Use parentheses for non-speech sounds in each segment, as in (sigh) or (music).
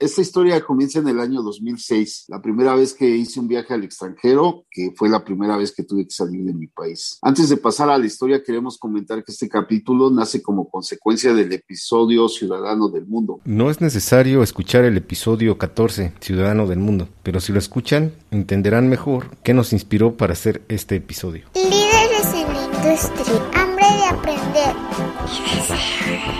Esta historia comienza en el año 2006, la primera vez que hice un viaje al extranjero, que fue la primera vez que tuve que salir de mi país. Antes de pasar a la historia, queremos comentar que este capítulo nace como consecuencia del episodio Ciudadano del Mundo. No es necesario escuchar el episodio 14, Ciudadano del Mundo, pero si lo escuchan, entenderán mejor qué nos inspiró para hacer este episodio. Líderes en la industria, hambre de aprender y deseo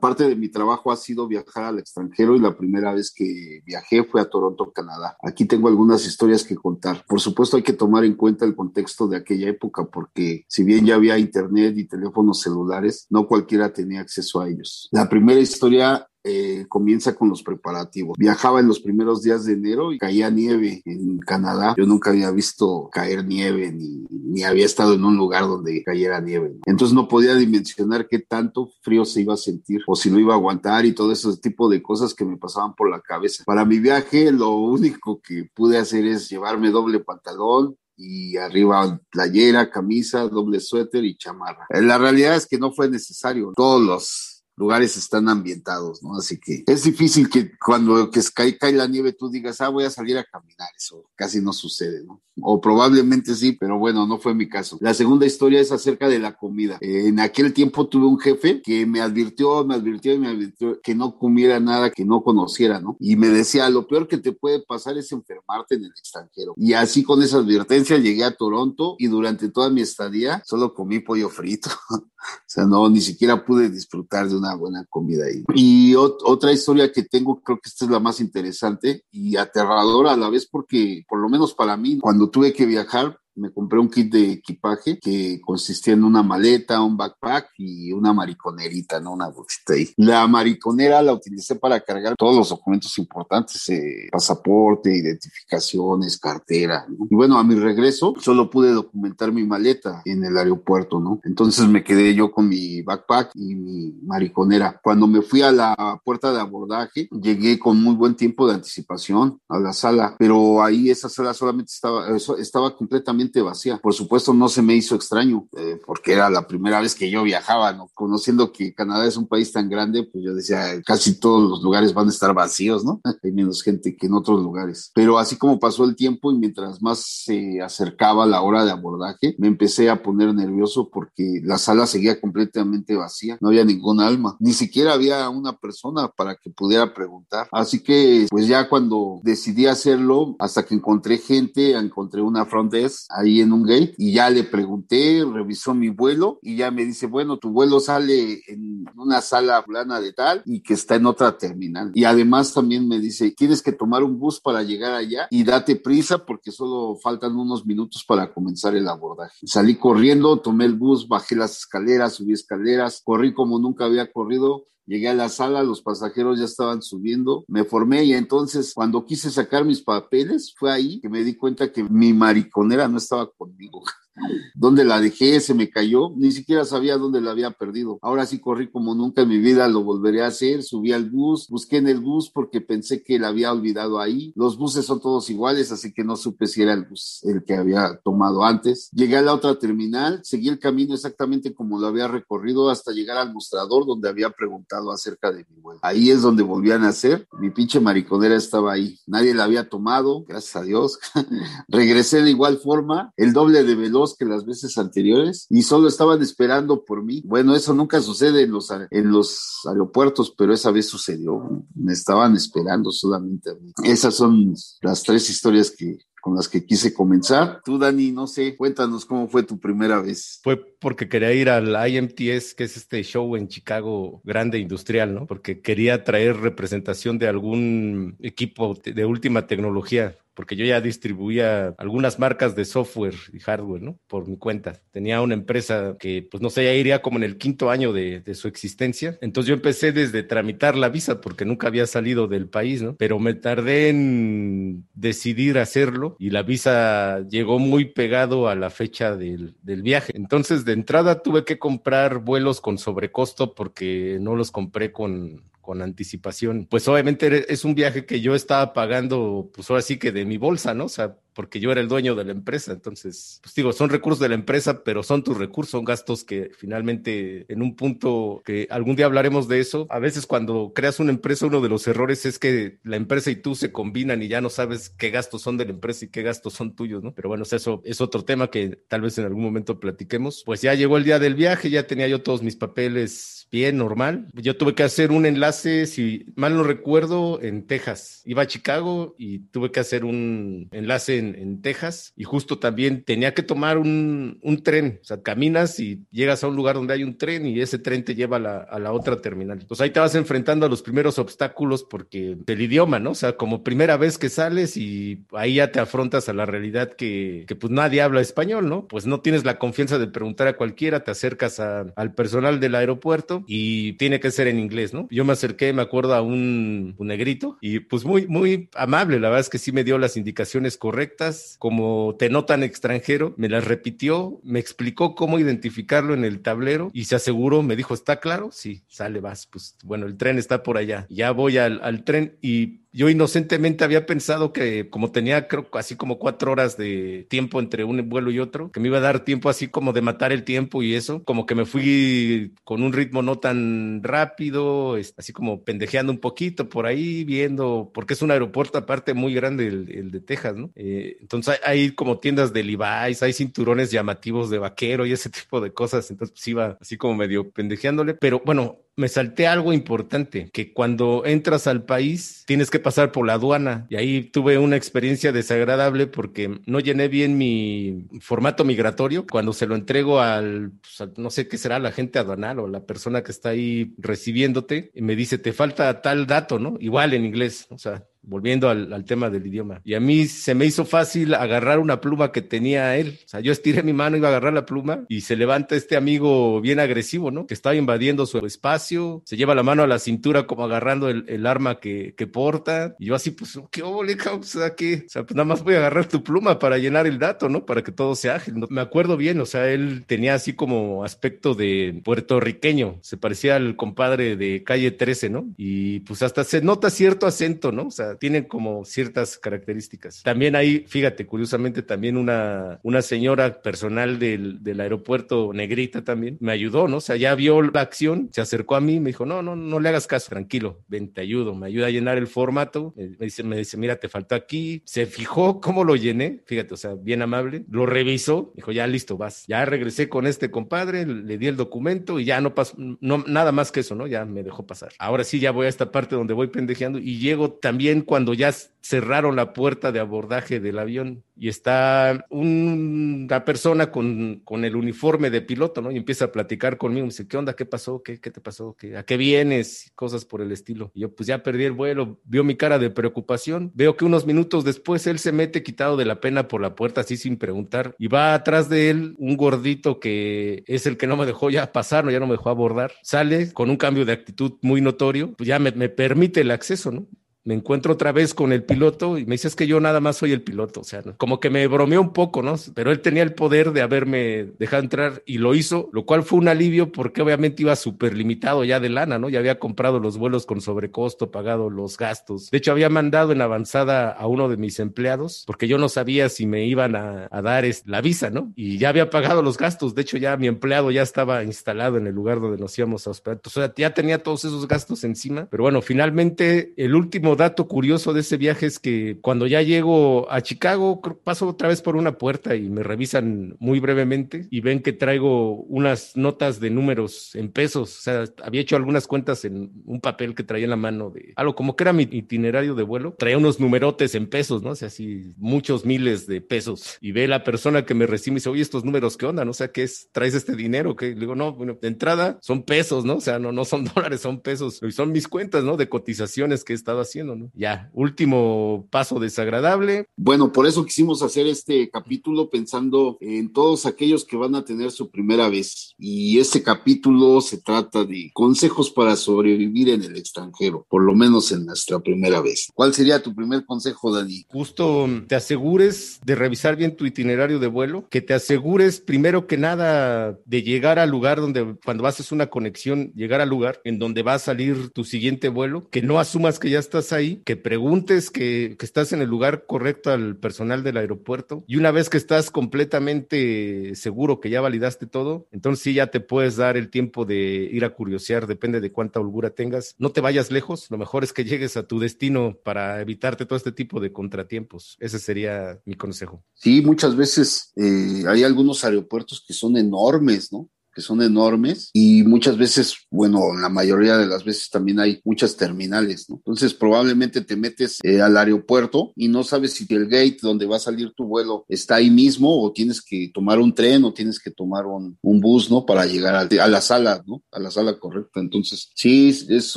Parte de mi trabajo ha sido viajar al extranjero y la primera vez que viajé fue a Toronto, Canadá. Aquí tengo algunas historias que contar. Por supuesto hay que tomar en cuenta el contexto de aquella época porque si bien ya había internet y teléfonos celulares, no cualquiera tenía acceso a ellos. La primera historia eh, comienza con los preparativos. Viajaba en los primeros días de enero y caía nieve en Canadá. Yo nunca había visto caer nieve ni, ni había estado en un lugar donde cayera nieve. Entonces no podía dimensionar qué tanto frío se iba a sentir o si lo iba a aguantar y todo ese tipo de cosas que me pasaban por la cabeza. Para mi viaje lo único que pude hacer es llevarme doble pantalón, y arriba playera, camisa, doble suéter y chamarra. La realidad es que no fue necesario. Todos los lugares están ambientados, ¿no? Así que es difícil que cuando que cae, cae la nieve tú digas, ah, voy a salir a caminar, eso casi no sucede, ¿no? O probablemente sí, pero bueno, no fue mi caso. La segunda historia es acerca de la comida. en aquel tiempo tuve un jefe que me advirtió, me advirtió y me advirtió que no comiera nada que no conociera, ¿no? Y me decía, lo peor que te puede pasar es enfermarte en el extranjero. Y así con esa advertencia llegué a Toronto y durante toda mi estadía solo comí pollo frito. (laughs) o sea, no, ni siquiera pude disfrutar de una buena comida ahí. Y otra historia que tengo, creo que esta es la más interesante y aterradora a la vez porque, por lo menos para mí, cuando tuve que viajar, me compré un kit de equipaje que consistía en una maleta, un backpack y una mariconerita, ¿no? Una bolsita ahí. La mariconera la utilicé para cargar todos los documentos importantes, eh, pasaporte, identificaciones, cartera. Y bueno, a mi regreso solo pude documentar mi maleta en el aeropuerto, ¿no? Entonces me quedé yo con mi backpack y mi mariconera. Cuando me fui a la puerta de abordaje, llegué con muy buen tiempo de anticipación a la sala, pero ahí esa sala solamente estaba, estaba completamente vacía. Por supuesto, no se me hizo extraño, eh, porque era la primera vez que yo viajaba, ¿no? Conociendo que Canadá es un país tan grande, pues yo decía, casi todos los lugares van a estar vacíos, ¿no? (laughs) Hay menos gente que en otros lugares. Pero así como pasó el tiempo y mientras más se acercaba la hora de abordaje, me empecé a poner nervioso porque la sala seguía completamente vacía, no había ningún alma, ni siquiera había una persona para que pudiera preguntar. Así que, pues ya cuando decidí hacerlo, hasta que encontré gente, encontré una front desk, ahí en un gate y ya le pregunté, revisó mi vuelo y ya me dice, bueno, tu vuelo sale en una sala plana de tal y que está en otra terminal. Y además también me dice, tienes que tomar un bus para llegar allá y date prisa porque solo faltan unos minutos para comenzar el abordaje. Salí corriendo, tomé el bus, bajé las escaleras, subí escaleras, corrí como nunca había corrido Llegué a la sala, los pasajeros ya estaban subiendo, me formé y entonces cuando quise sacar mis papeles fue ahí que me di cuenta que mi mariconera no estaba conmigo. (laughs) ¿Dónde la dejé? Se me cayó. Ni siquiera sabía dónde la había perdido. Ahora sí corrí como nunca en mi vida, lo volveré a hacer. Subí al bus, busqué en el bus porque pensé que la había olvidado ahí. Los buses son todos iguales, así que no supe si era el bus el que había tomado antes. Llegué a la otra terminal, seguí el camino exactamente como lo había recorrido hasta llegar al mostrador donde había preguntado acerca de mi vuelo. Ahí es donde volvían a hacer. Mi pinche mariconera estaba ahí. Nadie la había tomado, gracias a Dios. (laughs) Regresé de igual forma, el doble de veloz que las veces anteriores y solo estaban esperando por mí. Bueno, eso nunca sucede en los, en los aeropuertos, pero esa vez sucedió. Me estaban esperando solamente a mí. Esas son las tres historias que, con las que quise comenzar. Tú, Dani, no sé, cuéntanos cómo fue tu primera vez. Fue porque quería ir al IMTS, que es este show en Chicago grande industrial, ¿no? Porque quería traer representación de algún equipo de última tecnología porque yo ya distribuía algunas marcas de software y hardware, ¿no? Por mi cuenta. Tenía una empresa que, pues no sé, ya iría como en el quinto año de, su existencia. Entonces yo empecé desde tramitar la visa porque nunca había salido del país, ¿no? Pero me tardé en decidir hacerlo y la visa llegó muy pegado a la fecha del viaje. Entonces de entrada tuve que comprar vuelos con sobrecosto porque no los compré con con anticipación. Pues obviamente es un viaje que yo estaba pagando, pues ahora sí que de mi bolsa, ¿no? O sea, porque yo era el dueño de la empresa. Entonces, pues digo, son recursos de la empresa, pero son tus recursos, son gastos que finalmente en un punto que algún día hablaremos de eso. A veces cuando creas una empresa, uno de los errores es que la empresa y tú se combinan y ya no sabes qué gastos son de la empresa y qué gastos son tuyos, ¿no? Pero bueno, eso es otro tema que tal vez en algún momento platiquemos. Pues ya llegó el día del viaje, ya tenía yo todos mis papeles bien, normal. Yo tuve que hacer un enlace, si mal no recuerdo, en Texas. Iba a Chicago y tuve que hacer un enlace en, Texas y justo también tenía que tomar un, un, tren. O sea, caminas y llegas a un lugar donde hay un tren y ese tren te lleva a la, a la otra terminal. Pues ahí te vas enfrentando a los primeros obstáculos porque el idioma, ¿no? O sea, como primera vez que sales y ahí ya te afrontas a la realidad que, que pues nadie habla español, ¿no? Pues no tienes la confianza de preguntar a cualquiera, te acercas al personal del aeropuerto y tiene que ser en inglés, ¿no? Yo me acerqué, me acuerdo, a un, negrito y pues muy, muy amable, la verdad es que sí me dio las indicaciones correctas, como te notan extranjero, me las repitió, me explicó cómo identificarlo en el tablero y se aseguró, me dijo, ¿está claro? Sí, sale, vas, pues bueno, el tren está por allá. Ya voy al, al tren y yo inocentemente había pensado que como tenía creo así como cuatro horas de tiempo entre un vuelo y otro, que me iba a dar tiempo así como de matar el tiempo y eso, como que me fui con un ritmo no tan rápido, así como pendejeando un poquito por ahí, viendo, porque es un aeropuerto aparte muy grande el, de Texas, ¿no? Eh, entonces hay, como tiendas de Levi's, hay cinturones llamativos de vaquero y ese (laughs) tipo de cosas, entonces pues iba así como medio pendejeándole, pero bueno, me salté algo importante, que cuando entras al país tienes que pasar por la aduana y ahí tuve una experiencia desagradable porque no llené bien mi formato migratorio. Cuando se lo entrego al, pues, no sé qué será, la gente aduanal o la persona que está ahí recibiéndote, me dice, te falta tal dato, ¿no? Igual en inglés, o sea, volviendo al, tema del idioma. Y a mí se me hizo fácil agarrar una pluma que tenía él. O sea, yo estiré mi mano, iba a agarrar la pluma y se levanta este amigo bien agresivo, ¿no? Que estaba invadiendo su espacio, se lleva la mano a la cintura como agarrando el, arma que, porta. Y yo así, pues, ¿qué ole, sea, ¿qué? O sea, pues nada más voy a agarrar tu pluma para llenar el dato, ¿no? Para que todo sea ágil. Me acuerdo bien, o sea, él tenía así como aspecto de puertorriqueño. Se parecía al compadre de calle 13, ¿no? Y pues hasta se nota cierto acento, ¿no? O sea, tienen como ciertas características. También hay, fíjate, curiosamente, también una, una señora personal del, del aeropuerto negrita también me ayudó, ¿no? O sea, ya vio la acción, se acercó a mí, me dijo, no, no, no le hagas caso, tranquilo, ven, te ayudo, me ayuda a llenar el formato, me dice, me dice, mira, te faltó aquí, se fijó cómo lo llené, fíjate, o sea, bien amable, lo revisó, dijo, ya listo, vas, ya regresé con este compadre, le di el documento y ya no pasó, no, nada más que eso, ¿no? Ya me dejó pasar. Ahora sí, ya voy a esta parte donde voy pendejeando y llego también cuando ya cerraron la puerta de abordaje del avión y está una persona con, con, el uniforme de piloto, ¿no? Y empieza a platicar conmigo, me dice, ¿qué onda? ¿Qué pasó? ¿Qué, qué te pasó? ¿Qué, ¿A qué vienes? Cosas por el estilo. Y yo, pues ya perdí el vuelo, vio mi cara de preocupación, veo que unos minutos después él se mete quitado de la pena por la puerta, así sin preguntar, y va atrás de él un gordito que es el que no me dejó ya pasar, ¿no? ya no me dejó abordar, sale con un cambio de actitud muy notorio, pues ya me, me permite el acceso, ¿no? Me encuentro otra vez con el piloto y me dice, es que yo nada más soy el piloto, o sea, como que me bromeó un poco, ¿no? Pero él tenía el poder de haberme dejado entrar y lo hizo, lo cual fue un alivio porque obviamente iba súper limitado ya de lana, ¿no? Ya había comprado los vuelos con sobrecosto, pagado los gastos. De hecho, había mandado en avanzada a uno de mis empleados porque yo no sabía si me iban a, dar la visa, ¿no? Y ya había pagado los gastos. De hecho, ya mi empleado ya estaba instalado en el lugar donde nos íbamos a hospedar. O sea, ya tenía todos esos gastos encima. Pero bueno, finalmente el último dato curioso de ese viaje es que cuando ya llego a Chicago, paso otra vez por una puerta y me revisan muy brevemente y ven que traigo unas notas de números en pesos. O sea, había hecho algunas cuentas en un papel que traía en la mano de algo como que era mi itinerario de vuelo. Traía unos numerotes en pesos, ¿no? O sea, así muchos miles de pesos. Y ve la persona que me recibe y dice, oye, estos números, ¿qué onda? ¿No? O sea, ¿qué es? ¿Traes este dinero? que Le digo, no, bueno, de entrada son pesos, ¿no? O sea, no, no son (laughs) dólares, son pesos. Y son mis cuentas, ¿no? De cotizaciones que he estado haciendo. Ya, último paso desagradable. Bueno, por eso quisimos hacer este capítulo pensando en todos aquellos que van a tener su primera vez. Y este capítulo se trata de consejos para sobrevivir en el extranjero, por lo menos en nuestra primera vez. ¿Cuál sería tu primer consejo, Dani? Justo te asegures de revisar bien tu itinerario de vuelo, que te asegures primero que nada de llegar al lugar donde cuando haces una conexión, llegar al lugar en donde va a salir tu siguiente vuelo, que no asumas que ya estás ahí, que preguntes que, que estás en el lugar correcto al personal del aeropuerto y una vez que estás completamente seguro que ya validaste todo, entonces sí ya te puedes dar el tiempo de ir a curiosear, depende de cuánta holgura tengas. No te vayas lejos, lo mejor es que llegues a tu destino para evitarte todo este tipo de contratiempos. Ese sería mi consejo. Sí, muchas veces eh, hay algunos aeropuertos que son enormes, ¿no? Que son enormes y muchas veces, bueno, la mayoría de las veces también hay muchas terminales, ¿no? Entonces probablemente te metes eh, al aeropuerto y no sabes si el gate donde va a salir tu vuelo está ahí mismo o tienes que tomar un tren o tienes que tomar un, un bus, ¿no? Para llegar a, a, la sala, ¿no? A la sala correcta. Entonces, sí, es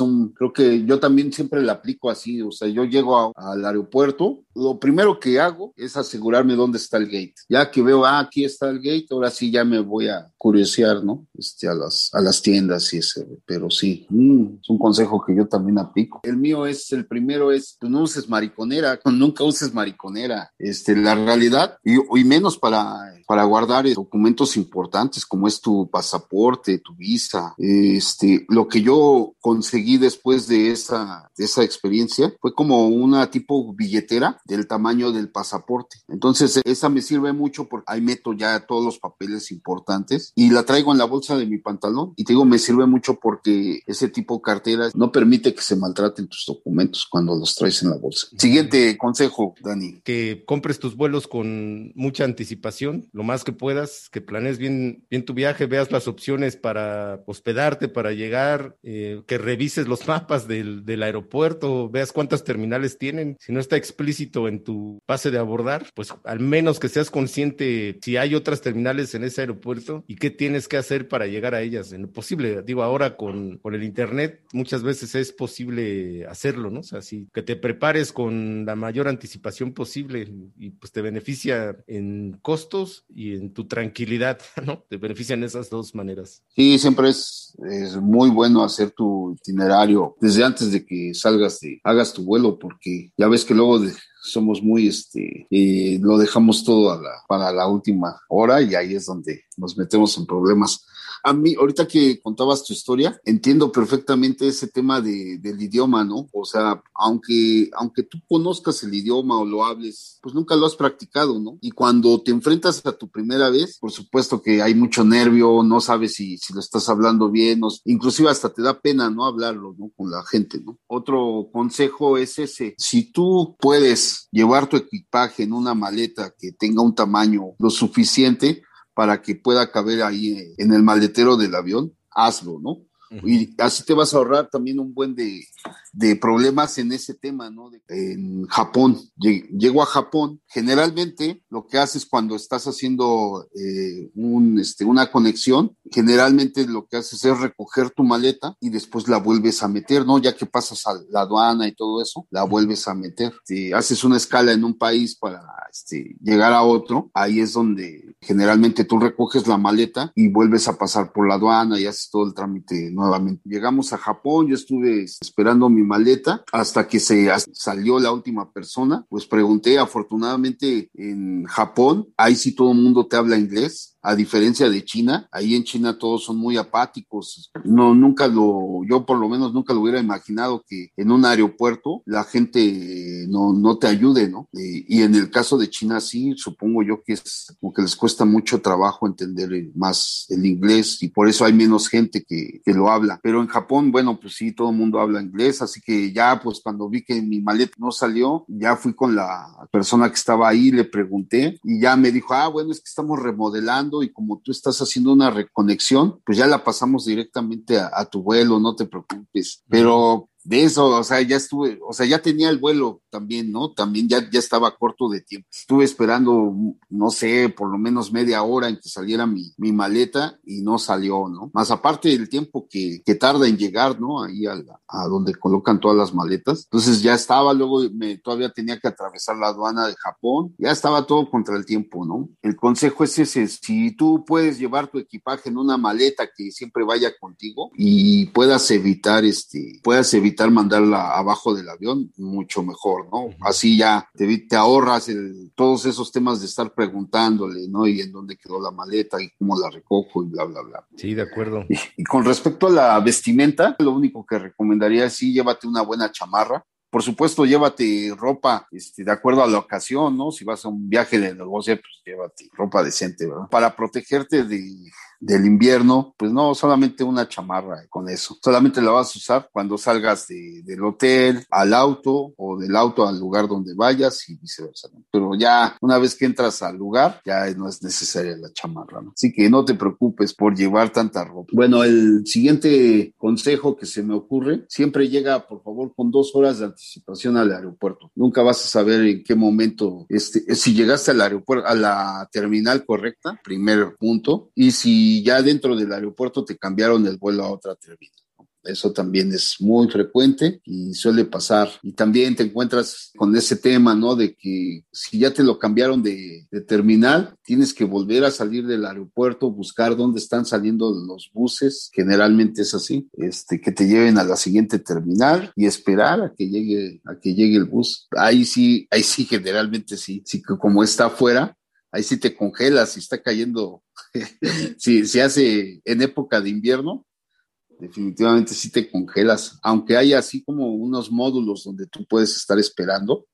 un, creo que yo también siempre la aplico así, o sea, yo llego a, al aeropuerto, lo primero que hago es asegurarme dónde está el gate. Ya que veo, ah, aquí está el gate, ahora sí ya me voy a curiosear, ¿no? Este, a, las, a las tiendas y ese, pero sí, mm, es un consejo que yo también aplico. El mío es, el primero es, pues no uses mariconera, (laughs) nunca uses mariconera. Este, la realidad, y, y menos para, para guardar documentos importantes como es tu pasaporte, tu visa. Este, lo que yo conseguí después de esa, de esa experiencia fue como una tipo billetera del tamaño del pasaporte. Entonces, esa me sirve mucho porque ahí meto ya todos los papeles importantes y la traigo en la bolsa de mi pantalón. Y te digo, me sirve mucho porque ese tipo de cartera no permite que se maltraten tus documentos cuando los traes en la bolsa. Siguiente consejo, Dani. Que compres tus vuelos con mucha anticipación, lo más que puedas, que planees bien, bien tu viaje, veas las opciones para hospedarte, para llegar, eh, que revises los (laughs) mapas del, del aeropuerto, veas cuántas terminales tienen. Si no está explícito en tu pase de abordar, pues al menos que seas consciente si hay otras terminales en ese aeropuerto y qué tienes que hacer para llegar a ellas en lo posible. Digo, ahora con, con el Internet muchas veces es posible hacerlo, ¿no? O sea, si que te prepares con la mayor anticipación posible y pues te beneficia en costos y en tu tranquilidad, (laughs) ¿no? Te benefician esas dos maneras. Sí, siempre es, es muy bueno hacer tu itinerario desde antes de que salgas de, hagas tu vuelo, porque ya ves que luego de, somos muy, este, eh, lo dejamos todo a la, para la última hora y ahí es donde nos metemos en problemas. A mí, ahorita que contabas tu historia, entiendo perfectamente ese tema de, del idioma, ¿no? O sea, aunque, aunque tú conozcas el idioma o lo hables, pues nunca lo has practicado, ¿no? Y cuando te enfrentas a tu primera vez, por supuesto que hay mucho nervio, no sabes si, si lo estás hablando bien, o, inclusive hasta te da pena, ¿no? Hablarlo, ¿no? Con la gente, ¿no? Otro consejo es ese, si tú puedes llevar tu equipaje en una maleta que tenga un tamaño lo suficiente, para que pueda caber ahí en el maletero del avión, hazlo, ¿no? Y así te vas a ahorrar también un buen de, de problemas en ese tema, ¿no? De, en Japón, llego a Japón, generalmente lo que haces cuando estás haciendo eh, un, este, una conexión, generalmente lo que haces es recoger tu maleta y después la vuelves a meter, ¿no? Ya que pasas a la aduana y todo eso, la vuelves a meter. Si haces una escala en un país para este, llegar a otro, ahí es donde generalmente tú recoges la maleta y vuelves a pasar por la aduana y haces todo el trámite nuevamente. Llegamos a Japón, yo estuve esperando mi maleta hasta que se salió la última persona, pues pregunté, afortunadamente en Japón, ahí sí todo el mundo te habla inglés, a diferencia de China, ahí en China todos son muy apáticos. No, nunca lo, yo por lo menos nunca lo hubiera imaginado que en un aeropuerto la gente no, no te ayude, ¿no? Eh, y en el caso de China sí, supongo yo que es como que les cuesta mucho trabajo entender más el inglés y por eso hay menos gente que, que lo habla. Pero en Japón, bueno, pues sí, todo el mundo habla inglés, así que ya pues cuando vi que mi maleta no salió, ya fui con la persona que estaba ahí, le pregunté y ya me dijo, ah, bueno, es que estamos remodelando y como tú estás haciendo una reconexión, pues ya la pasamos directamente a, tu vuelo, no te preocupes. Pero de eso, o sea, ya estuve, o sea, ya tenía el vuelo también, ¿no? También ya, ya estaba corto de tiempo. Estuve esperando, no sé, por lo menos media hora en que saliera mi, mi maleta y no salió, ¿no? Más aparte del tiempo que, que tarda en llegar, ¿no? Ahí a, la, a, donde colocan todas las maletas. Entonces ya estaba, luego me, todavía tenía que atravesar la aduana de Japón, ya estaba todo contra el tiempo, ¿no? El consejo es ese, si tú puedes llevar tu equipaje en una maleta que siempre vaya contigo y puedas evitar, este, puedas evitar mandarla abajo del avión, mucho mejor, ¿no? Así ya te, te ahorras el, todos esos temas de estar preguntándole, ¿no? Y en dónde quedó la maleta y cómo la recojo y bla, bla, bla. Sí, de acuerdo. Y, y con respecto a la vestimenta, lo único que recomendaría es sí, llévate una buena chamarra, Por supuesto, llévate ropa este, de acuerdo a la ocasión, ¿no? Si vas a un viaje de negocio, pues llévate ropa decente, ¿verdad? Para protegerte de del invierno, pues no, solamente una chamarra con eso. Solamente la vas a usar cuando salgas del hotel al auto o del auto al lugar donde vayas y viceversa. Pero ya una vez que entras al lugar, ya no es necesaria la chamarra. Así que no te preocupes por llevar tanta ropa. Bueno, el siguiente consejo que se me ocurre, siempre llega, por favor, con dos horas de anticipación al aeropuerto. Nunca vas a saber en qué momento, este, si llegaste al aeropuerto, a la terminal correcta, primer punto, y si ya dentro del aeropuerto te cambiaron el vuelo a otra terminal. Eso también es muy frecuente y suele pasar. Y también te encuentras con ese tema, ¿no? De que si ya te lo cambiaron de, terminal, tienes que volver a salir del aeropuerto, buscar dónde están saliendo los buses. Generalmente es así, este, que te lleven a la siguiente terminal y esperar a que llegue, a que llegue el bus. Ahí sí, ahí sí, generalmente sí. Sí que como está afuera, ahí sí te congelas y está cayendo, (laughs) si, se hace en época de invierno, definitivamente sí te congelas, aunque haya así como unos módulos donde tú puedes estar esperando,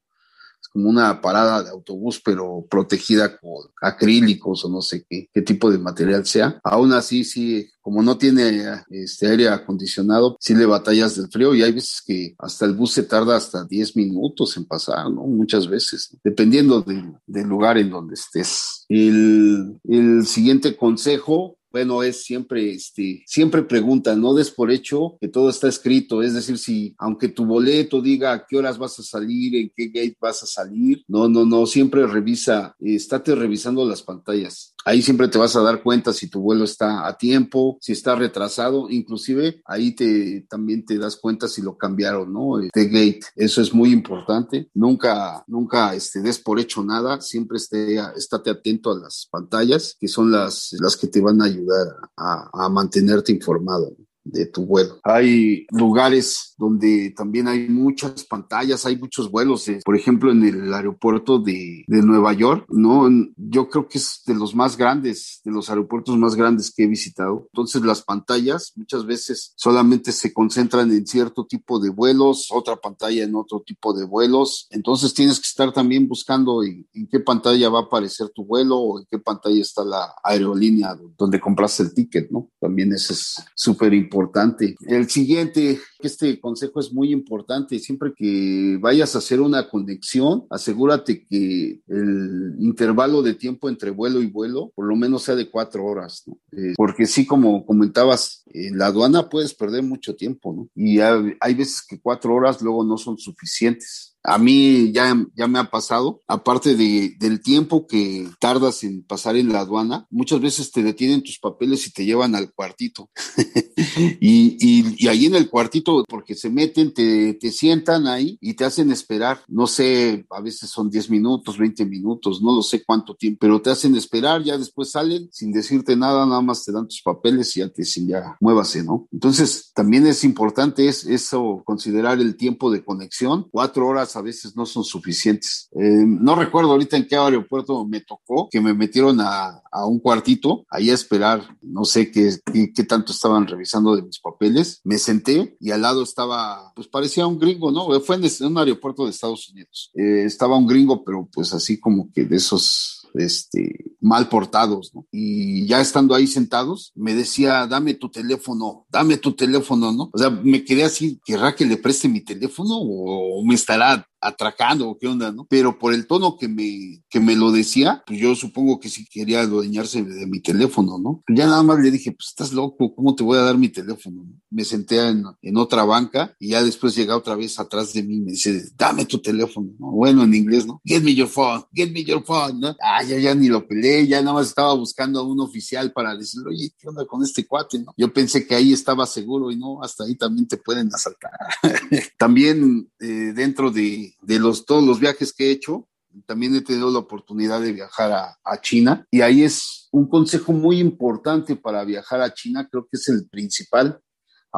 como una parada de autobús, pero protegida con acrílicos o no sé qué, tipo de material sea. Aún así, sí, como no tiene este aire acondicionado, sí le batallas del frío y hay veces que hasta el bus se tarda hasta 10 minutos en pasar, ¿no? Muchas veces, dependiendo del lugar en donde estés. El siguiente consejo bueno, es siempre, este, siempre pregunta, no des por hecho que todo está escrito, es decir, si aunque tu boleto diga a qué horas vas a salir, en qué gate vas a salir, no, no, no, siempre revisa, estate revisando las pantallas. Ahí siempre te vas a dar cuenta si tu vuelo está a tiempo, si está retrasado, inclusive ahí te también te das cuenta si lo cambiaron, ¿no? De gate, eso es muy importante. Nunca, nunca este, des por hecho nada, siempre esté, estate atento a las pantallas, que son las, las que te van a ayudar a, a mantenerte informado de tu vuelo. Hay lugares donde también hay muchas pantallas, hay muchos vuelos, por ejemplo, en el aeropuerto de, de, Nueva York, ¿no? Yo creo que es de los más grandes, de los aeropuertos más grandes que he visitado. Entonces las pantallas muchas veces solamente se concentran en cierto tipo de vuelos, otra pantalla en otro tipo de vuelos. Entonces tienes que estar también buscando en, en qué pantalla va a aparecer tu vuelo o en qué pantalla está la aerolínea donde compraste el ticket, ¿no? También eso es súper importante importante. El siguiente, este consejo es muy importante. Siempre que vayas a hacer una conexión, asegúrate que el intervalo de tiempo entre vuelo y vuelo por lo menos sea de cuatro horas, eh, porque sí, como comentabas, en la aduana puedes perder mucho tiempo. Y hay veces que cuatro horas luego no son suficientes a mí ya, ya me ha pasado, aparte de, del tiempo que tardas en pasar en la aduana, muchas veces te detienen tus papeles y te llevan al cuartito. (laughs) y, y, y, ahí en el cuartito, porque se meten, te, te, sientan ahí y te hacen esperar, no sé, a veces son 10 minutos, 20 minutos, no lo sé cuánto tiempo, pero te hacen esperar, ya después salen sin decirte nada, nada más te dan tus papeles y ya te dicen, ya, muévase, ¿no? Entonces, también es importante es, eso, considerar el tiempo de conexión, cuatro horas a veces no son suficientes. Eh, no recuerdo ahorita en qué aeropuerto me tocó, que me metieron a, a un cuartito, ahí a esperar, no sé qué, qué, qué, tanto estaban revisando de mis papeles. Me senté y al lado estaba, pues parecía un gringo, ¿no? Fue en, un aeropuerto de Estados Unidos. Eh, estaba un gringo, pero pues así como que de esos este, mal portados, ¿no? Y ya estando ahí sentados, me decía, dame tu teléfono, dame tu teléfono, ¿no? O sea, me quedé así, ¿querrá que le preste mi teléfono o me estará atracando o qué onda, ¿no? Pero por el tono que me, que me lo decía, pues yo supongo que sí quería adueñarse de, mi teléfono, ¿no? Ya nada más le dije, pues estás loco, ¿cómo te voy a dar mi teléfono? Me senté en, en otra banca y ya después llega otra vez atrás de mí y me dice, dame tu teléfono, ¿no? Bueno, en inglés, ¿no? Get me your phone, get me your phone, ¿no? Ah, ya, ya ni lo peleé, ya nada más estaba buscando a un oficial para decirle, oye, ¿qué onda con este cuate, no? Yo pensé que ahí estaba seguro y no, hasta ahí también te pueden asaltar. (laughs) también eh, dentro de de, los, todos los viajes que he hecho, también he tenido la oportunidad de viajar a, a, China y ahí es un consejo muy importante para viajar a China, creo que es el principal,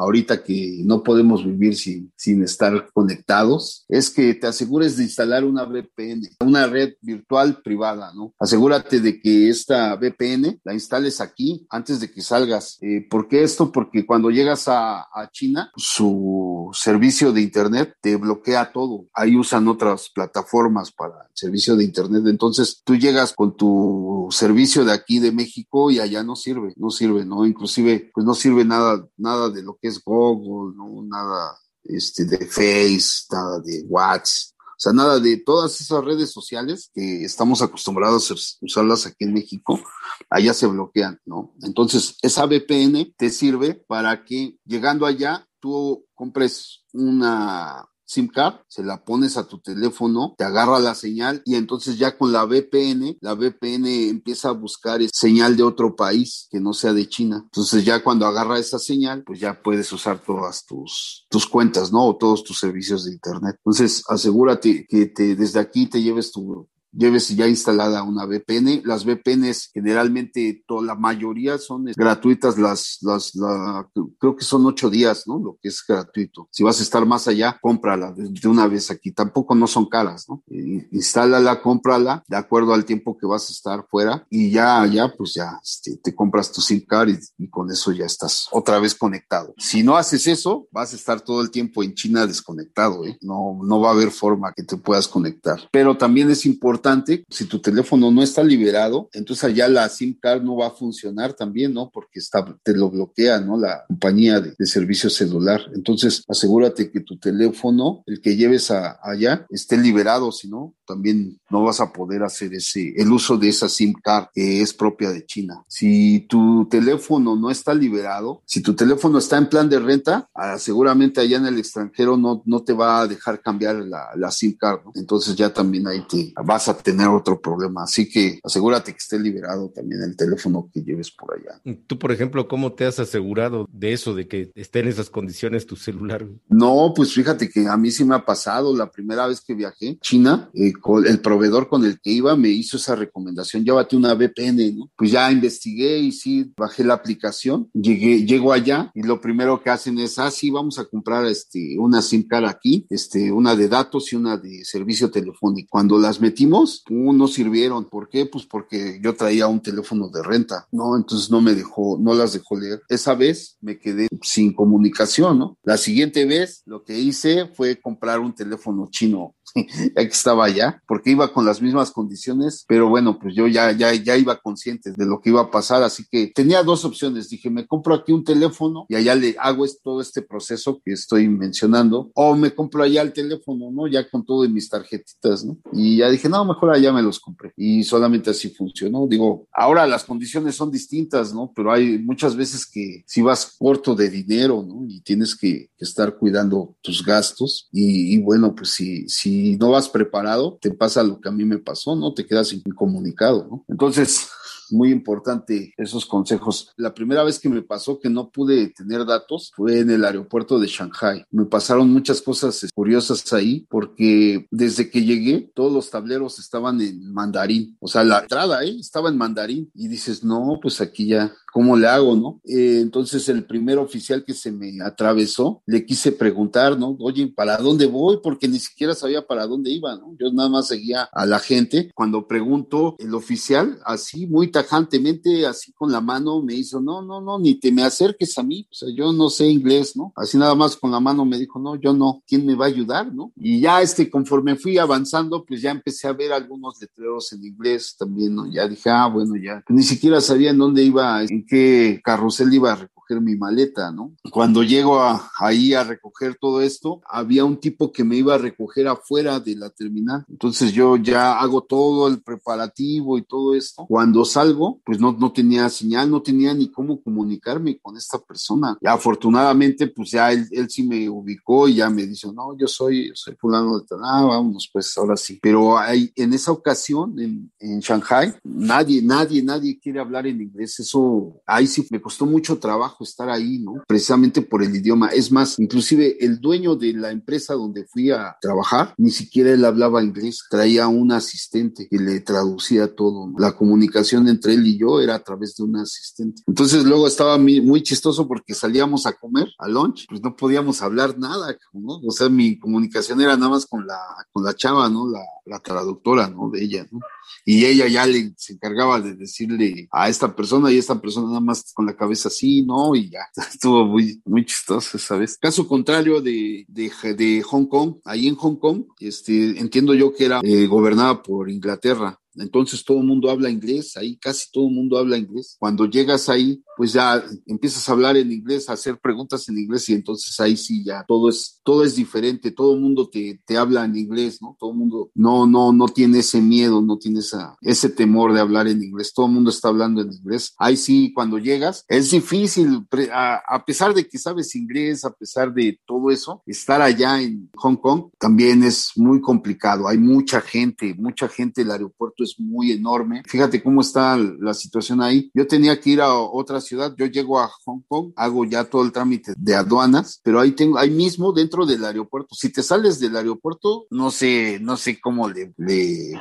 ahorita que no podemos vivir sin, sin estar conectados, es que te asegures de instalar una VPN, una red virtual privada, ¿no? Asegúrate de que esta VPN la instales aquí antes de que salgas. Eh, ¿Por qué esto? Porque cuando llegas a, a China, su servicio de Internet te bloquea todo. Ahí usan otras plataformas para el servicio de Internet. Entonces tú llegas con tu servicio de aquí de México y allá no sirve, no sirve, ¿no? Inclusive, pues no sirve nada, nada de lo que Google, ¿no? Nada este, de Face, nada de WhatsApp. O sea, nada de todas esas redes sociales que estamos acostumbrados a usarlas aquí en México, allá se bloquean, ¿no? Entonces, esa VPN te sirve para que llegando allá tú compres una SIM card, se la pones a tu teléfono, te agarra la señal y entonces ya con la VPN, la VPN empieza a buscar señal de otro país que no sea de China. Entonces ya cuando agarra esa señal, pues ya puedes usar todas tus, tus cuentas, ¿no? O todos tus servicios de Internet. Entonces asegúrate que te, desde aquí te lleves tu, lleves ya instalada una VPN. Las VPNs generalmente, toda la mayoría son gratuitas, las, las, la, creo que son ocho días, ¿no? Lo que es gratuito. Si vas a estar más allá, cómprala de, una vez aquí. Tampoco no son caras, ¿no? instálala, cómprala de acuerdo al tiempo que vas a estar fuera y ya, ya, pues ya este, te compras tu SIM card y, con eso ya estás otra vez conectado. Si no haces eso, vas a estar todo el tiempo en China desconectado, ¿eh? No, no va a haber forma que te puedas conectar. Pero también es importante si tu teléfono no está liberado, entonces allá la SIM card no va a funcionar también, ¿no? Porque te lo bloquea, ¿no? La compañía de, servicio celular. Entonces, asegúrate que tu teléfono, el que lleves allá, esté liberado, si no, también no vas a poder hacer ese, el uso de esa SIM card que es propia de China. Si tu teléfono no está liberado, si tu teléfono está en plan de renta, ah, seguramente allá en el extranjero no, no te va a dejar cambiar la, la SIM card, ¿no? Entonces ya también ahí te vas a tener otro problema. Así que asegúrate que esté liberado también el teléfono que lleves por allá. Tú, por ejemplo, ¿cómo te has asegurado de eso, de que esté en esas condiciones tu celular? No, pues fíjate que a mí sí me ha pasado. La primera vez que viajé China, eh, el proveedor con el que iba me hizo esa recomendación, llévate una VPN, ¿no? Pues ya investigué y sí, bajé la aplicación, llegué, llego allá y lo primero que hacen es, ah, sí, vamos a comprar este, una SIM card aquí, este, una de datos y una de servicio telefónico. Cuando las metimos, no sirvieron. ¿Por qué? Pues porque yo traía un teléfono de renta, ¿no? Entonces no me dejó, no las dejó leer. Esa vez me quedé sin comunicación, ¿no? La siguiente vez lo que hice fue comprar un teléfono chino (laughs) ya que estaba allá, porque iba con las mismas condiciones, pero bueno, pues yo ya, ya, ya iba consciente de lo que iba a pasar, así que tenía dos opciones. Dije, me compro aquí un teléfono y allá le hago todo este proceso que estoy mencionando, o me compro allá el teléfono, ¿no? Ya con todo de mis tarjetitas, ¿no? Y ya dije, no, mejor allá me los compré. Y solamente así funcionó. Digo, ahora las condiciones son distintas, ¿no? Pero hay muchas veces que si vas corto de dinero, ¿no? Y tienes que, estar cuidando tus gastos. Y, y bueno, pues si, si no vas preparado, te pasa lo que a mí me pasó, ¿no? Te quedas incomunicado, ¿no? Entonces, (laughs) muy importante esos consejos. La primera vez que me pasó que no pude tener datos fue en el aeropuerto de Shanghai. Me pasaron muchas cosas curiosas ahí porque desde que llegué todos los tableros estaban en mandarín. O sea, la entrada ¿eh? estaba en mandarín y dices, no, pues aquí ya, ¿cómo le hago, no? Eh, entonces el primer oficial que se me atravesó, le quise preguntar, ¿no? Oye, ¿para dónde voy? Porque ni siquiera sabía para dónde iba, ¿no? Yo nada más seguía a la gente. Cuando pregunto, el oficial, así muy tajantemente, así con la mano, me hizo, no, no, no, ni te me acerques a mí, o sea, yo no sé inglés, ¿no? Así nada más con la mano me dijo, no, yo no, ¿quién me va a ayudar, no? Y ya, este, conforme fui avanzando, pues ya empecé a ver algunos letreros en inglés también, ¿no? Ya dije, ah, bueno, ya, ni siquiera sabía en dónde iba, en qué carrusel iba mi maleta, ¿no? Cuando llego ahí a recoger todo esto, había un tipo que me iba a recoger afuera de la terminal. Entonces yo ya hago todo el preparativo y todo esto. Cuando salgo, pues no, no tenía señal, no tenía ni cómo comunicarme con esta persona. Afortunadamente, pues ya él, él sí me ubicó y ya me dice, no, yo soy, soy fulano de Ah, vámonos, pues ahora sí. Pero hay, en esa ocasión, en, en Shanghai, nadie, nadie, nadie quiere hablar en inglés. Eso, ahí sí me costó mucho trabajo trabajo estar ahí, ¿no? Precisamente por el idioma. Es más, inclusive el dueño de la empresa donde fui a trabajar, ni siquiera él hablaba inglés, traía un asistente que le traducía todo. La comunicación entre él y yo era a través de un asistente. Entonces luego estaba muy chistoso porque salíamos a comer, a lunch, pues no podíamos hablar nada, ¿no? O sea, mi comunicación era nada más con la, con la chava, ¿no? La, la traductora, ¿no? De ella, ¿no? y ella ya le, se encargaba de decirle a esta persona y esta persona nada más con la cabeza así, ¿no? Y ya, (laughs) estuvo muy, muy chistoso, ¿sabes? Caso contrario de, de, de Hong Kong, ahí en Hong Kong, este, entiendo yo que era eh, gobernada por Inglaterra, entonces todo el mundo habla inglés, ahí casi todo el mundo habla inglés. Cuando llegas ahí, pues ya empiezas a hablar en inglés, a hacer preguntas en inglés y entonces ahí sí ya todo es, todo es diferente, todo el mundo te, te habla en inglés, ¿no? Todo el mundo no, no, no tiene ese miedo, no tiene esa, ese temor de hablar en inglés, todo el mundo está hablando en inglés. Ahí sí, cuando llegas, es difícil, a, pesar de que sabes inglés, a pesar de todo eso, estar allá en Hong Kong también es muy complicado, hay mucha gente, mucha gente, el aeropuerto es muy enorme. Fíjate cómo está la situación ahí. Yo tenía que ir a otra ciudad, yo llego a Hong Kong, hago ya todo el trámite de aduanas, pero ahí tengo, ahí mismo dentro del aeropuerto. Si te sales del aeropuerto, no sé, no sé cómo le,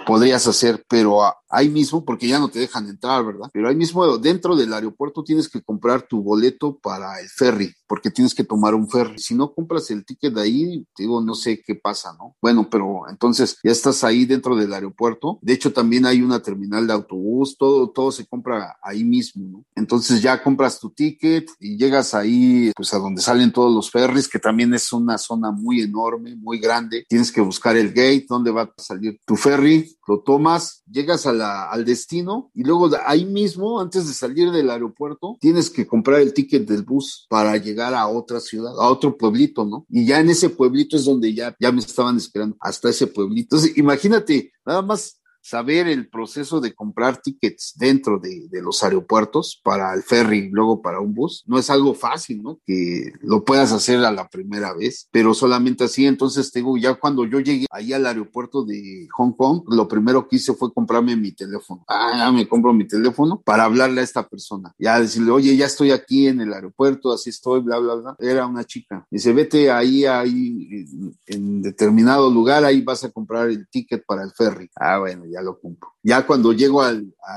podrías hacer, pero ahí mismo, porque ya no te dejan entrar, ¿verdad? Pero ahí mismo dentro del aeropuerto tienes que comprar tu boleto para el ferry, porque tienes que tomar un ferry. Si no compras el ticket de ahí, digo, no sé qué pasa, ¿no? Bueno, pero entonces ya estás ahí dentro del aeropuerto. De hecho, también también hay una terminal de autobús, todo, todo se compra ahí mismo, ¿no? Entonces ya compras tu ticket y llegas ahí, pues a donde salen todos los ferries, que también es una zona muy enorme, muy grande. Tienes que buscar el gate, donde va a salir tu ferry, lo tomas, llegas a la, al destino y luego ahí mismo, antes de salir del aeropuerto, tienes que comprar el ticket del bus para llegar a otra ciudad, a otro pueblito, ¿no? Y ya en ese pueblito es donde ya, ya me estaban esperando, hasta ese pueblito. Entonces, imagínate, nada más saber el proceso de comprar tickets dentro de, los aeropuertos para el ferry luego para un bus, no es algo fácil, ¿no? Que lo puedas hacer a la primera vez, pero solamente así. Entonces, tengo ya cuando yo llegué ahí al aeropuerto de Hong Kong, lo primero que hice fue comprarme mi teléfono. Ah, ya me compro mi teléfono para hablarle a esta persona. Ya decirle, oye, ya estoy aquí en el aeropuerto, así estoy, bla, bla, bla. Era una chica. Dice, vete ahí, ahí, en determinado lugar, ahí vas a comprar el ticket para el ferry. Ah, bueno, ya lo cumplo. Ya cuando llego a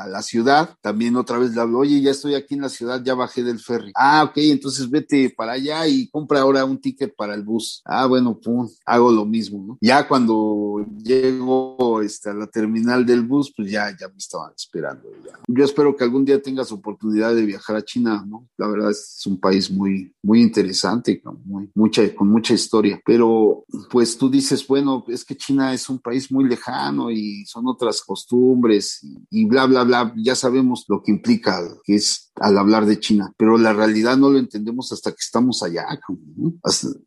la ciudad, también otra vez le hablo, oye, ya estoy aquí en la ciudad, ya bajé del ferry. Ah, ok, entonces vete para allá y compra ahora un ticket para el bus. Ah, bueno, pum, hago lo mismo, ¿no? Ya cuando llego este, a la terminal del bus, pues ya, ya me estaban esperando. Yo espero que algún día tengas oportunidad de viajar a China, ¿no? La verdad es un país muy, muy interesante, con, muy, mucha, con mucha historia. Pero, pues tú dices, bueno, es que China es un país muy lejano y son otras otras costumbres y, bla, bla, bla. Ya sabemos lo que implica, que es al hablar de China, pero la realidad no lo entendemos hasta que estamos allá.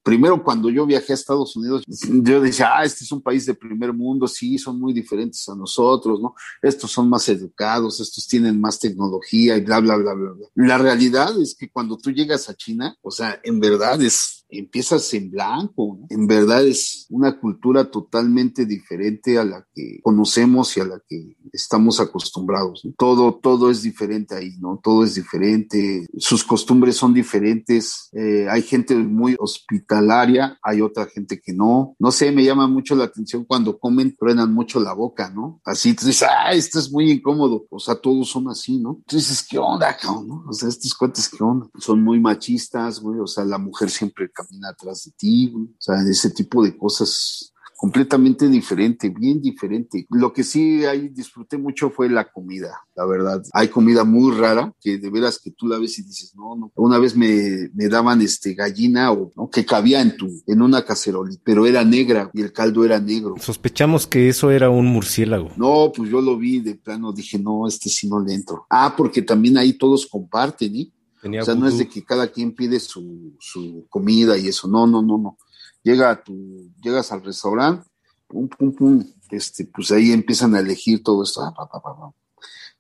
primero, cuando yo viajé a Estados Unidos, yo decía, ah, este es un país de primer mundo, sí, son muy diferentes a nosotros, ¿no? Estos son más educados, estos tienen más tecnología y bla, bla, bla, bla. bla. La realidad es que cuando tú llegas a China, o sea, en verdad es empiezas en blanco. En verdad es una cultura totalmente diferente a la que conocemos y a la que estamos acostumbrados. Todo, todo es diferente ahí, ¿no? Todo es diferente, sus costumbres son diferentes, eh, hay gente muy hospitalaria, hay otra gente que no. No sé, me llama mucho la atención cuando comen, truenan mucho la boca, ¿no? Así, tú dices, ah, esto es muy incómodo. O sea, todos son así, ¿no? Entonces, ¿qué onda, cabrón? O sea, estos cuentos, ¿qué onda? Son muy machistas, güey, o sea, la mujer siempre camina atrás de ti, güey. O sea, ese tipo de cosas completamente diferente, bien diferente. Lo que sí ahí disfruté mucho fue la comida, la verdad. Hay comida muy rara que de veras que tú la ves y dices, no, no. Una vez me, me daban este gallina o ¿no? que cabía en tu, en una cacerola, pero era negra y el caldo era negro. Sospechamos que eso era un murciélago. No, pues yo lo vi de plano, dije, no, este sí no le entro. Ah, porque también ahí todos comparten, ¿eh? O sea, no es de que cada quien pide su, su comida y eso, no, no, no, no. Llega a tu, llegas al restaurante, pum, pum, pum, este, pues ahí empiezan a elegir todo esto. Ah,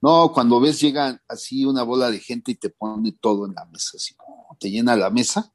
no, cuando ves llega así una bola de gente y te pone todo en la mesa, así, te llena la mesa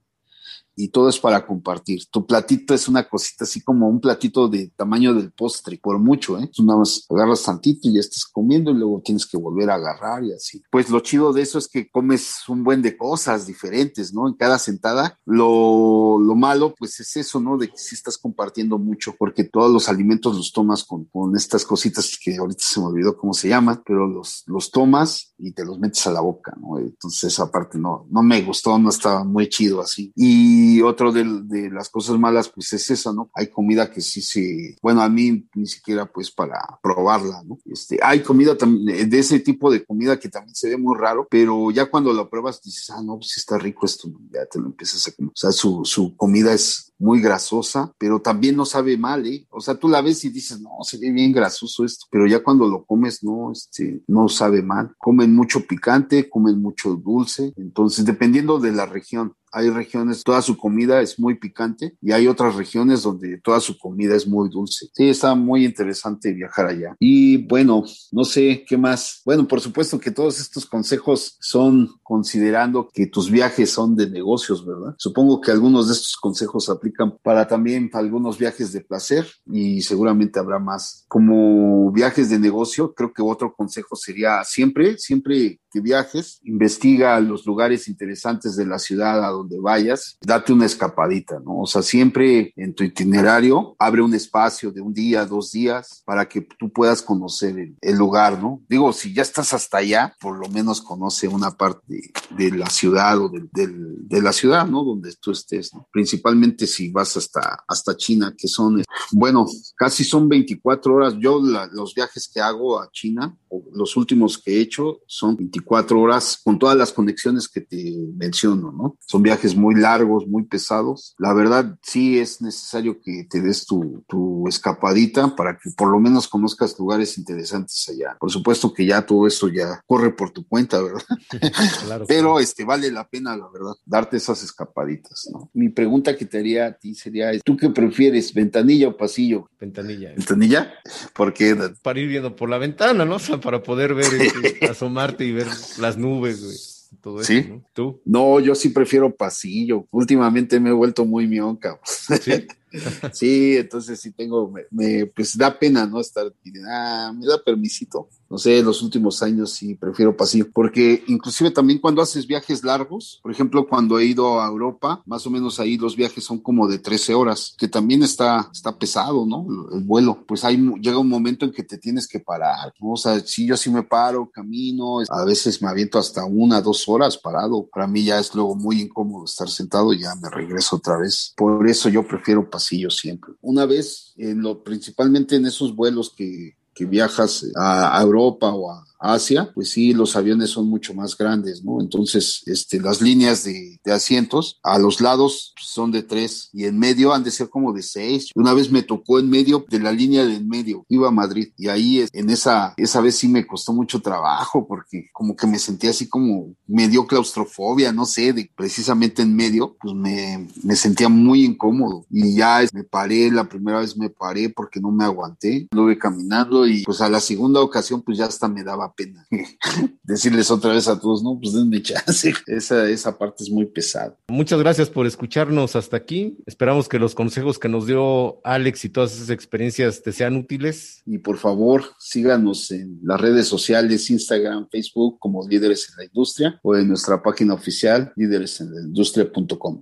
y todo es para compartir. Tu platito es una cosita así como un platito de tamaño del postre, por mucho, ¿eh? Tú nada más agarras tantito y ya estás comiendo y luego tienes que volver a agarrar y así. Pues lo chido de eso es que comes un buen de cosas diferentes, ¿no? En cada sentada. Lo, lo malo, pues es eso, ¿no? De que sí estás compartiendo mucho porque todos los alimentos los tomas con, con estas cositas que ahorita se me olvidó cómo se llaman, pero los, los tomas y te los metes a la boca, ¿no? Entonces esa parte no, no me gustó, no estaba muy chido así. Y otro de, de las cosas malas, pues es esa, ¿no? Hay comida que sí se, bueno, a mí ni siquiera pues para probarla, ¿no? Este, hay comida también, de ese tipo de comida que también se ve muy raro, pero ya cuando lo pruebas dices, ah, no, pues está rico esto, ya te lo empiezas a comer. O sea, su, su comida es muy grasosa, pero también no sabe mal, ¿eh? O sea, tú la ves y dices, no, se ve bien grasoso esto, pero ya cuando lo comes, no, este, no sabe mal. Comen mucho picante, comen mucho dulce, entonces dependiendo de la región, hay regiones, toda su comida es muy picante y hay otras regiones donde toda su comida es muy dulce. Sí, está muy interesante viajar allá. Y bueno, no sé qué más. Bueno, por supuesto que todos estos consejos son considerando que tus viajes son de negocios, ¿verdad? Supongo que algunos de estos consejos aplican para también algunos viajes de placer y seguramente habrá más. Como viajes de negocio, creo que otro consejo sería siempre, siempre que viajes, investiga los lugares interesantes de la ciudad a donde vayas, date una escapadita, ¿no? O sea, siempre en tu itinerario abre un espacio de un día, dos días, para que tú puedas conocer el, lugar, ¿no? Digo, si ya estás hasta allá, por lo menos conoce una parte de, la ciudad o de, de, la ciudad, ¿no? Donde tú estés, ¿no? Principalmente si vas hasta, hasta China, que son, bueno, casi son 24 horas. Yo los viajes que hago a China, los últimos que he hecho, son 24 horas con todas las conexiones que te menciono, ¿no? Son viajes muy largos, muy pesados. La verdad, sí es necesario que te des tu, tu escapadita para que por lo menos conozcas lugares interesantes allá. Por supuesto que ya todo esto ya corre por tu cuenta, ¿verdad? (laughs) claro, Pero este vale la pena, la verdad, darte esas escapaditas, ¿no? Mi pregunta que te haría a ti sería, ¿tú qué prefieres, ventanilla o pasillo? Ventanilla. ¿Ventanilla? Porque para ir viendo por la ventana, ¿no? O sea, para poder ver, este, (laughs) asomarte y ver las nubes, güey todo eso, ¿Sí? ¿no? ¿Tú? No, yo sí prefiero pasillo. Últimamente me he vuelto muy mionca. ¿Sí? (laughs) sí, entonces sí tengo, me, pues da pena, ¿no? Estar, ah, me da permisito. No sé, los últimos años sí prefiero pasillo, porque inclusive también cuando haces viajes largos, por ejemplo, cuando he ido a Europa, más o menos ahí los viajes son como de 13 horas, que también está, está pesado, ¿no? El vuelo, pues ahí llega un momento en que te tienes que parar, ¿no? O sea, si yo sí me paro, camino, a veces me aviento hasta una, dos horas parado. Para mí ya es luego muy incómodo estar sentado ya me regreso otra vez. Por eso yo prefiero pasillo siempre. Una vez, en lo, principalmente en esos vuelos que, que viajas a, a Europa o a, Asia, pues sí, los aviones son mucho más grandes, ¿no? Entonces, este, las líneas de, de asientos a los lados son de tres y en medio han de ser como de seis. Una vez me tocó en medio de la línea de en medio, iba a Madrid y ahí en esa, esa vez sí me costó mucho trabajo porque como que me sentía así como me dio claustrofobia, no sé, de precisamente en medio, pues me, me sentía muy incómodo y ya me paré, la primera vez me paré porque no me aguanté, estuve caminando y pues a la segunda ocasión pues ya hasta me daba pena (laughs) decirles otra vez a todos, no, pues denme chance. (laughs) Esa, esa parte es muy pesada. Muchas gracias por escucharnos hasta aquí. Esperamos que los consejos que nos dio Alex y todas esas experiencias te sean útiles. Y por favor, síganos en las redes sociales, Instagram, Facebook, como Líderes en la Industria o en nuestra página oficial, líderesenlaindustria.com.